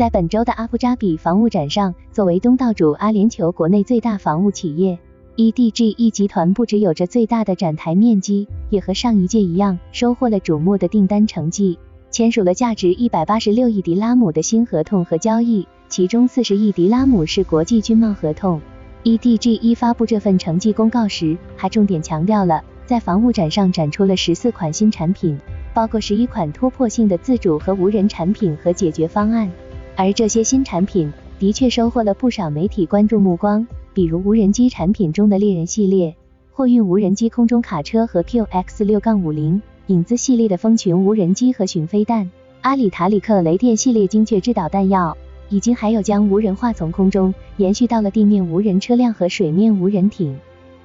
在本周的阿布扎比房屋展上，作为东道主阿联酋国内最大房屋企业，EDGE 集团不只有着最大的展台面积，也和上一届一样收获了瞩目的订单成绩，签署了价值一百八十六亿迪拉姆的新合同和交易，其中四十亿迪拉姆是国际军贸合同。EDGE 发布这份成绩公告时，还重点强调了在房屋展上展出了十四款新产品，包括十一款突破性的自主和无人产品和解决方案。而这些新产品的确收获了不少媒体关注目光，比如无人机产品中的猎人系列、货运无人机空中卡车和 QX 六杠五零、影子系列的蜂群无人机和巡飞弹、阿里塔里克雷电系列精确制导弹药，已经还有将无人化从空中延续到了地面无人车辆和水面无人艇。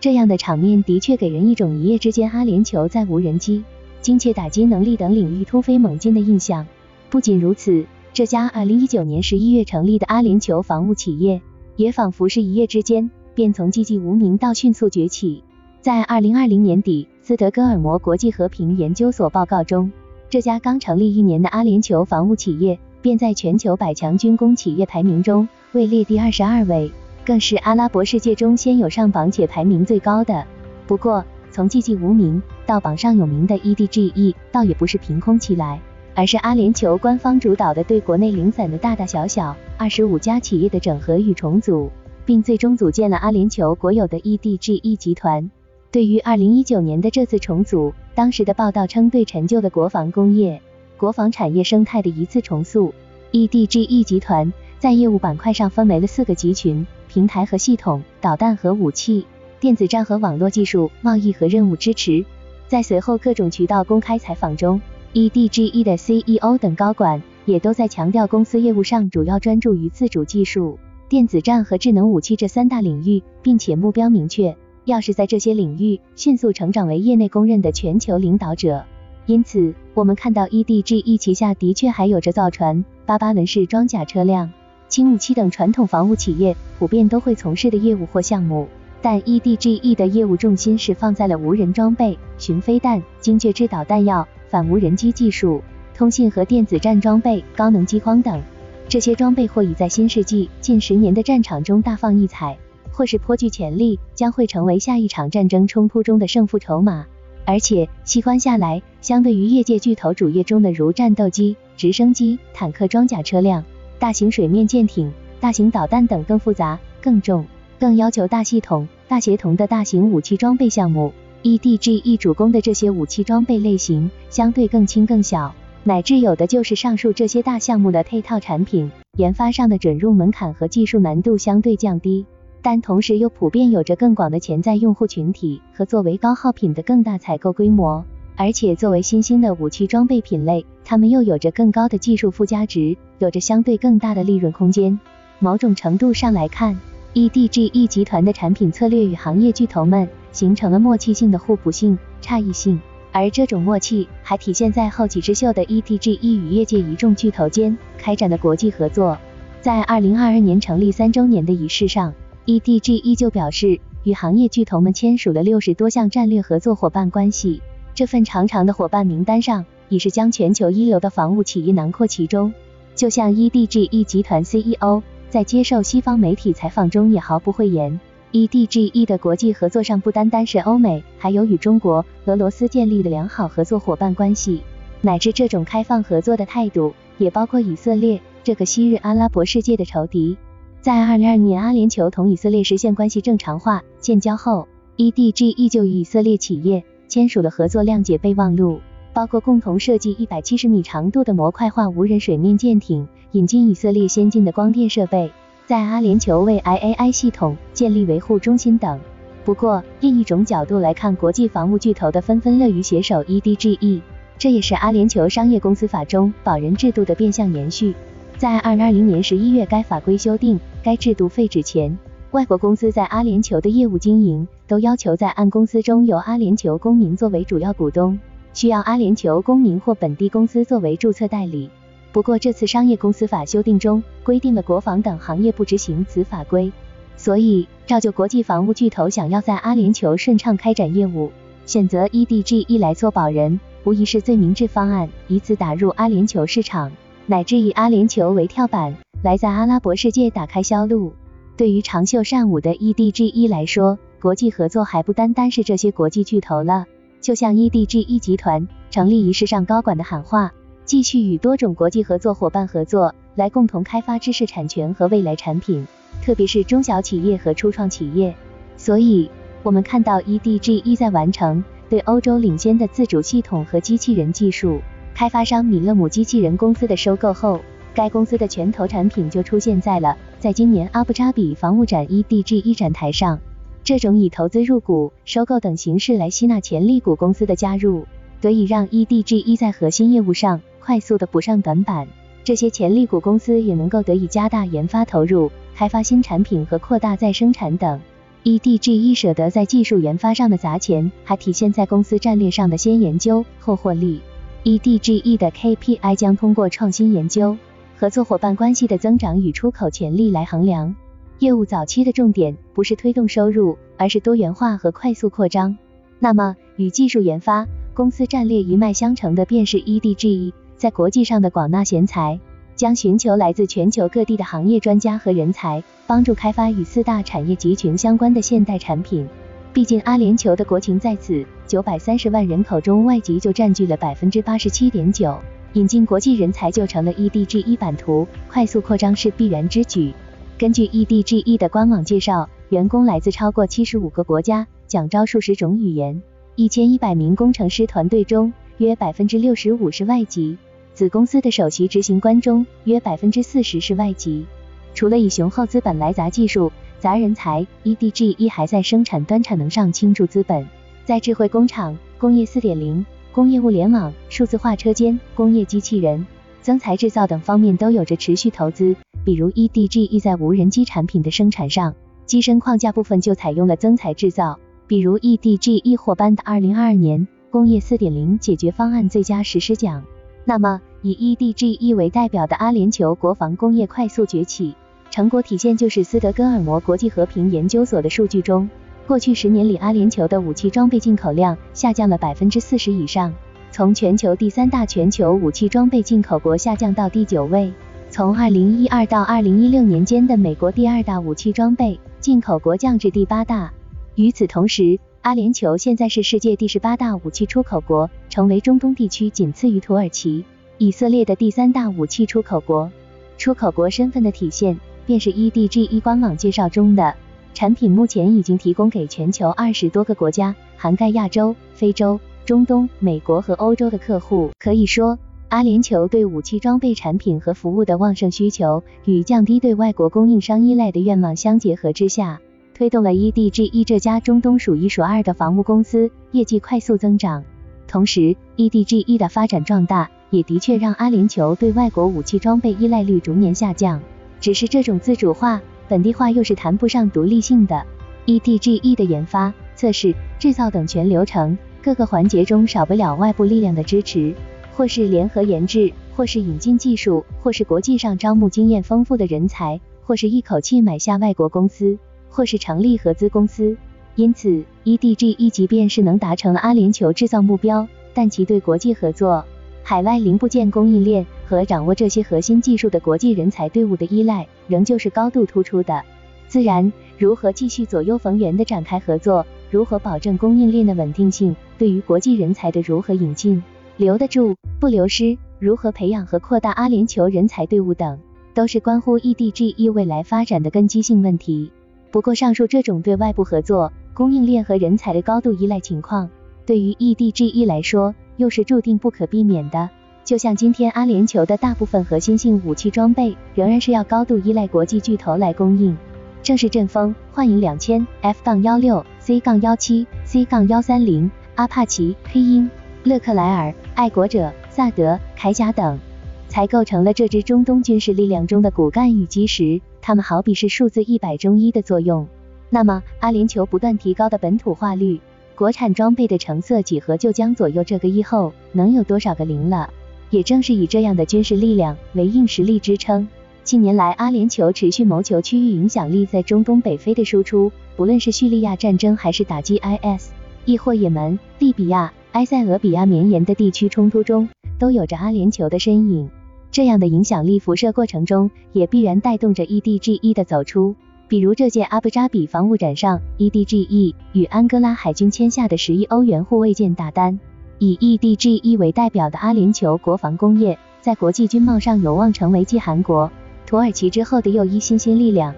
这样的场面的确给人一种一夜之间阿联酋在无人机、精确打击能力等领域突飞猛进的印象。不仅如此。这家二零一九年十一月成立的阿联酋房屋企业，也仿佛是一夜之间便从寂寂无名到迅速崛起。在二零二零年底，斯德哥尔摩国际和平研究所报告中，这家刚成立一年的阿联酋房屋企业，便在全球百强军工企业排名中位列第二十二位，更是阿拉伯世界中先有上榜且排名最高的。不过，从寂寂无名到榜上有名的 EDGE，倒也不是凭空起来。而是阿联酋官方主导的对国内零散的大大小小二十五家企业的整合与重组，并最终组建了阿联酋国有的 EDGE 集团。对于二零一九年的这次重组，当时的报道称对陈旧的国防工业、国防产业生态的一次重塑。EDGE 集团在业务板块上分为了四个集群：平台和系统、导弹和武器、电子战和网络技术、贸易和任务支持。在随后各种渠道公开采访中。EDGE 的 CEO 等高管也都在强调，公司业务上主要专注于自主技术、电子战和智能武器这三大领域，并且目标明确，要是在这些领域迅速成长为业内公认的全球领导者。因此，我们看到 EDGE 旗下的确还有着造船、巴巴伦式装甲车辆、轻武器等传统防务企业普遍都会从事的业务或项目，但 EDGE 的业务重心是放在了无人装备、巡飞弹、精确制导弹药。反无人机技术、通信和电子战装备、高能激光等，这些装备或已在新世纪近十年的战场中大放异彩，或是颇具潜力，将会成为下一场战争冲突中的胜负筹码。而且细观下来，相对于业界巨头主业中的如战斗机、直升机、坦克、装甲车辆、大型水面舰艇、大型导弹等更复杂、更重、更要求大系统、大协同的大型武器装备项目。EDGE 主攻的这些武器装备类型相对更轻更小，乃至有的就是上述这些大项目的配套产品，研发上的准入门槛和技术难度相对降低，但同时又普遍有着更广的潜在用户群体和作为高耗品的更大采购规模，而且作为新兴的武器装备品类，它们又有着更高的技术附加值，有着相对更大的利润空间。某种程度上来看，EDGE 集团的产品策略与行业巨头们。形成了默契性的互补性、差异性，而这种默契还体现在后起之秀的 EDGE 与业界一众巨头间开展的国际合作。在二零二二年成立三周年的仪式上，EDGE 就表示与行业巨头们签署了六十多项战略合作伙伴关系。这份长长的伙伴名单上，已是将全球一流的防务企业囊括其中。就像 EDGE 集团 CEO 在接受西方媒体采访中也毫不讳言。EDGE 的国际合作上不单单是欧美，还有与中国、俄罗斯建立的良好合作伙伴关系，乃至这种开放合作的态度，也包括以色列这个昔日阿拉伯世界的仇敌。在二零二年阿联酋同以色列实现关系正常化建交后，EDGE 就与以色列企业签署了合作谅解备忘录，包括共同设计一百七十米长度的模块化无人水面舰艇，引进以色列先进的光电设备。在阿联酋为 IAI 系统建立维护中心等。不过，另一种角度来看，国际防务巨头的纷纷乐于携手 EDGE，这也是阿联酋商业公司法中保人制度的变相延续。在2020年11月该法规修订、该制度废止前，外国公司在阿联酋的业务经营都要求在按公司中由阿联酋公民作为主要股东，需要阿联酋公民或本地公司作为注册代理。不过，这次商业公司法修订中规定了国防等行业不执行此法规，所以照旧国际防务巨头想要在阿联酋顺畅开展业务，选择 EDGE 来做保人，无疑是最明智方案，以此打入阿联酋市场，乃至以阿联酋为跳板，来在阿拉伯世界打开销路。对于长袖善舞的 EDGE 来说，国际合作还不单单是这些国际巨头了。就像 EDGE 集团成立仪式上高管的喊话，继续与多种国际合作伙伴合作，来共同开发知识产权和未来产品，特别是中小企业和初创企业。所以，我们看到 EDGE 在完成对欧洲领先的自主系统和机器人技术开发商米勒姆机器人公司的收购后，该公司的拳头产品就出现在了在今年阿布扎比防务展 EDGE 展台上。这种以投资入股、收购等形式来吸纳潜力股公司的加入，得以让 EDGE 在核心业务上快速的补上短板。这些潜力股公司也能够得以加大研发投入，开发新产品和扩大再生产等。EDGE 舍得在技术研发上的砸钱，还体现在公司战略上的先研究后获利。EDGE 的 KPI 将通过创新研究、合作伙伴关系的增长与出口潜力来衡量。业务早期的重点不是推动收入，而是多元化和快速扩张。那么，与技术研发公司战略一脉相承的便是 EDGE 在国际上的广纳贤才，将寻求来自全球各地的行业专家和人才，帮助开发与四大产业集群相关的现代产品。毕竟阿联酋的国情在此，九百三十万人口中外籍就占据了百分之八十七点九，引进国际人才就成了 EDGE 版图快速扩张是必然之举。根据 EDGE 的官网介绍，员工来自超过七十五个国家，讲招数十种语言。一千一百名工程师团队中，约百分之六十五是外籍。子公司的首席执行官中，约百分之四十是外籍。除了以雄厚资本来砸技术、砸人才，EDGE 还在生产端产能上倾注资本，在智慧工厂、工业四点零、工业物联网、数字化车间、工业机器人、增材制造等方面都有着持续投资。比如 EDGE 在无人机产品的生产上，机身框架部分就采用了增材制造。比如 EDGE 伙伴的2022年工业4.0解决方案最佳实施奖。那么，以 EDGE 为代表的阿联酋国防工业快速崛起，成果体现就是斯德哥尔摩国际和平研究所的数据中，过去十年里阿联酋的武器装备进口量下降了百分之四十以上，从全球第三大全球武器装备进口国下降到第九位。从二零一二到二零一六年间的美国第二大武器装备进口国降至第八大。与此同时，阿联酋现在是世界第十八大武器出口国，成为中东地区仅次于土耳其、以色列的第三大武器出口国。出口国身份的体现，便是 EDGE 官网介绍中的产品目前已经提供给全球二十多个国家，涵盖亚洲、非洲、中东、美国和欧洲的客户。可以说。阿联酋对武器装备产品和服务的旺盛需求，与降低对外国供应商依赖的愿望相结合之下，推动了 EDGE 这家中东数一数二的防务公司业绩快速增长。同时，EDGE 的发展壮大，也的确让阿联酋对外国武器装备依赖率逐年下降。只是这种自主化、本地化又是谈不上独立性的。EDGE 的研发、测试、制造等全流程各个环节中，少不了外部力量的支持。或是联合研制，或是引进技术，或是国际上招募经验丰富的人才，或是一口气买下外国公司，或是成立合资公司。因此，EDGE 即便是能达成阿联酋制造目标，但其对国际合作、海外零部件供应链和掌握这些核心技术的国际人才队伍的依赖，仍旧是高度突出的。自然，如何继续左右逢源的展开合作，如何保证供应链的稳定性，对于国际人才的如何引进。留得住不流失，如何培养和扩大阿联酋人才队伍等，都是关乎 EDGE 未来发展的根基性问题。不过，上述这种对外部合作、供应链和人才的高度依赖情况，对于 EDGE 来说，又是注定不可避免的。就像今天阿联酋的大部分核心性武器装备，仍然是要高度依赖国际巨头来供应。正是阵风、幻影两千、F 杠幺六、C 杠幺七、C 杠幺三零、阿帕奇、黑鹰。勒克莱尔、爱国者、萨德、铠甲等，才构成了这支中东军事力量中的骨干与基石。他们好比是数字一百中一的作用。那么，阿联酋不断提高的本土化率，国产装备的成色几何就将左右这个一后能有多少个零了。也正是以这样的军事力量为硬实力支撑，近年来阿联酋持续谋求区域影响力在中东北非的输出，不论是叙利亚战争，还是打击 IS，亦或也门、利比亚。埃塞俄比亚绵延的地区冲突中，都有着阿联酋的身影。这样的影响力辐射过程中，也必然带动着 EDGE 的走出。比如这届阿布扎比防务展上，EDGE 与安哥拉海军签下的十亿欧元护卫舰大单。以 EDGE 为代表的阿联酋国防工业，在国际军贸上有望成为继韩国、土耳其之后的又一新兴力量。